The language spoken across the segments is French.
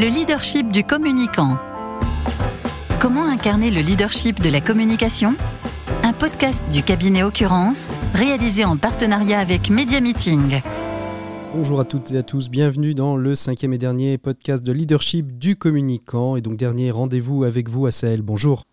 Le leadership du communicant. Comment incarner le leadership de la communication? Un podcast du cabinet Occurrence, réalisé en partenariat avec Media Meeting. Bonjour à toutes et à tous, bienvenue dans le cinquième et dernier podcast de leadership du communicant et donc dernier rendez-vous avec vous à Sahel. Bonjour.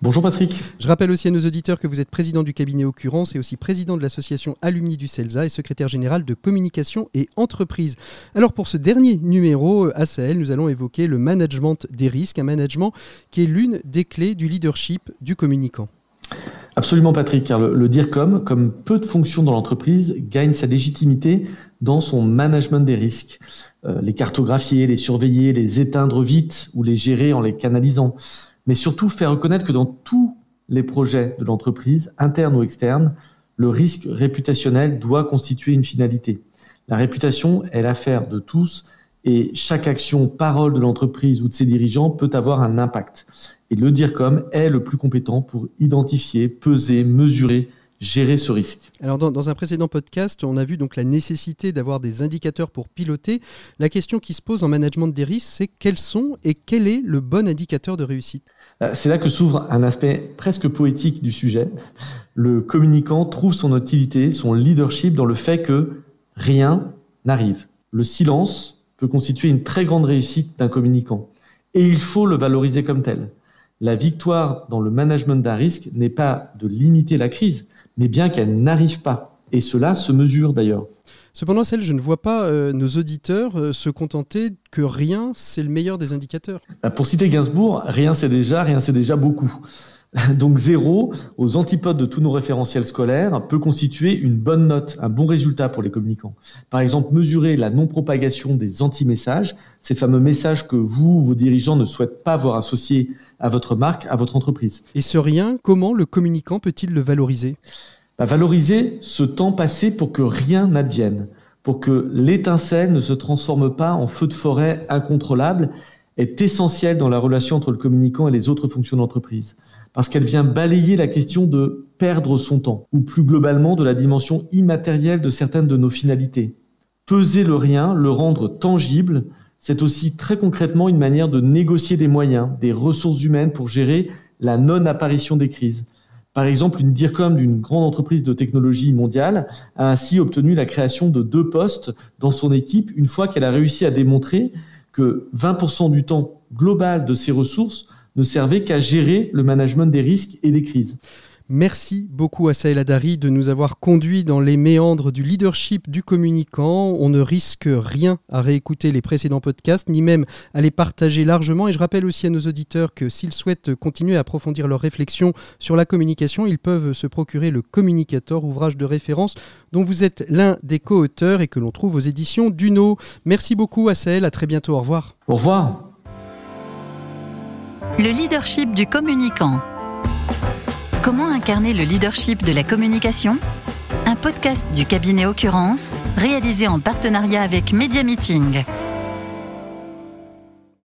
Bonjour Patrick. Je rappelle aussi à nos auditeurs que vous êtes président du cabinet Occurrence et aussi président de l'association Alumni du CELSA et secrétaire général de communication et entreprise. Alors pour ce dernier numéro à Sahel, nous allons évoquer le management des risques, un management qui est l'une des clés du leadership du communicant. Absolument Patrick, car le, le DIRCOM, comme peu de fonctions dans l'entreprise, gagne sa légitimité dans son management des risques. Euh, les cartographier, les surveiller, les éteindre vite ou les gérer en les canalisant mais surtout faire reconnaître que dans tous les projets de l'entreprise, internes ou externes, le risque réputationnel doit constituer une finalité. La réputation est l'affaire de tous et chaque action, parole de l'entreprise ou de ses dirigeants peut avoir un impact. Et le DIRCOM est le plus compétent pour identifier, peser, mesurer gérer ce risque. Alors dans, un précédent podcast, on a vu donc la nécessité d'avoir des indicateurs pour piloter. La question qui se pose en management des risques, c'est quels sont et quel est le bon indicateur de réussite? Euh, C'est là que s'ouvre un aspect presque poétique du sujet. Le communicant trouve son utilité, son leadership dans le fait que rien n'arrive. Le silence peut constituer une très grande réussite d'un communicant. Et il faut le valoriser comme tel. La victoire dans le management d'un risque n'est pas de limiter la crise, mais bien qu'elle n'arrive pas. Et cela se mesure d'ailleurs. Cependant, celle, je ne vois pas euh, nos auditeurs euh, se contenter que rien, c'est le meilleur des indicateurs. Bah, pour citer Gainsbourg, rien c'est déjà, rien c'est déjà beaucoup. Donc zéro, aux antipodes de tous nos référentiels scolaires, peut constituer une bonne note, un bon résultat pour les communicants. Par exemple, mesurer la non-propagation des anti-messages, ces fameux messages que vous, vos dirigeants, ne souhaitent pas voir associés à votre marque, à votre entreprise. Et ce rien, comment le communicant peut-il le valoriser? Bah, Valoriser ce temps passé pour que rien n'advienne, pour que l'étincelle ne se transforme pas en feu de forêt incontrôlable, est essentiel dans la relation entre le communicant et les autres fonctions d'entreprise, parce qu'elle vient balayer la question de perdre son temps, ou plus globalement de la dimension immatérielle de certaines de nos finalités. Peser le rien, le rendre tangible, c'est aussi très concrètement une manière de négocier des moyens, des ressources humaines pour gérer la non-apparition des crises. Par exemple, une DIRCOM d'une grande entreprise de technologie mondiale a ainsi obtenu la création de deux postes dans son équipe une fois qu'elle a réussi à démontrer que 20% du temps global de ses ressources ne servait qu'à gérer le management des risques et des crises. Merci beaucoup à Saïl Adari de nous avoir conduits dans les méandres du leadership du communicant. On ne risque rien à réécouter les précédents podcasts, ni même à les partager largement. Et je rappelle aussi à nos auditeurs que s'ils souhaitent continuer à approfondir leurs réflexions sur la communication, ils peuvent se procurer le Communicator, ouvrage de référence dont vous êtes l'un des co-auteurs et que l'on trouve aux éditions Duno. Merci beaucoup à Saël, à très bientôt, au revoir. Au revoir. Le leadership du communicant. Comment incarner le leadership de la communication? Un podcast du cabinet Occurrence, réalisé en partenariat avec Media Meeting.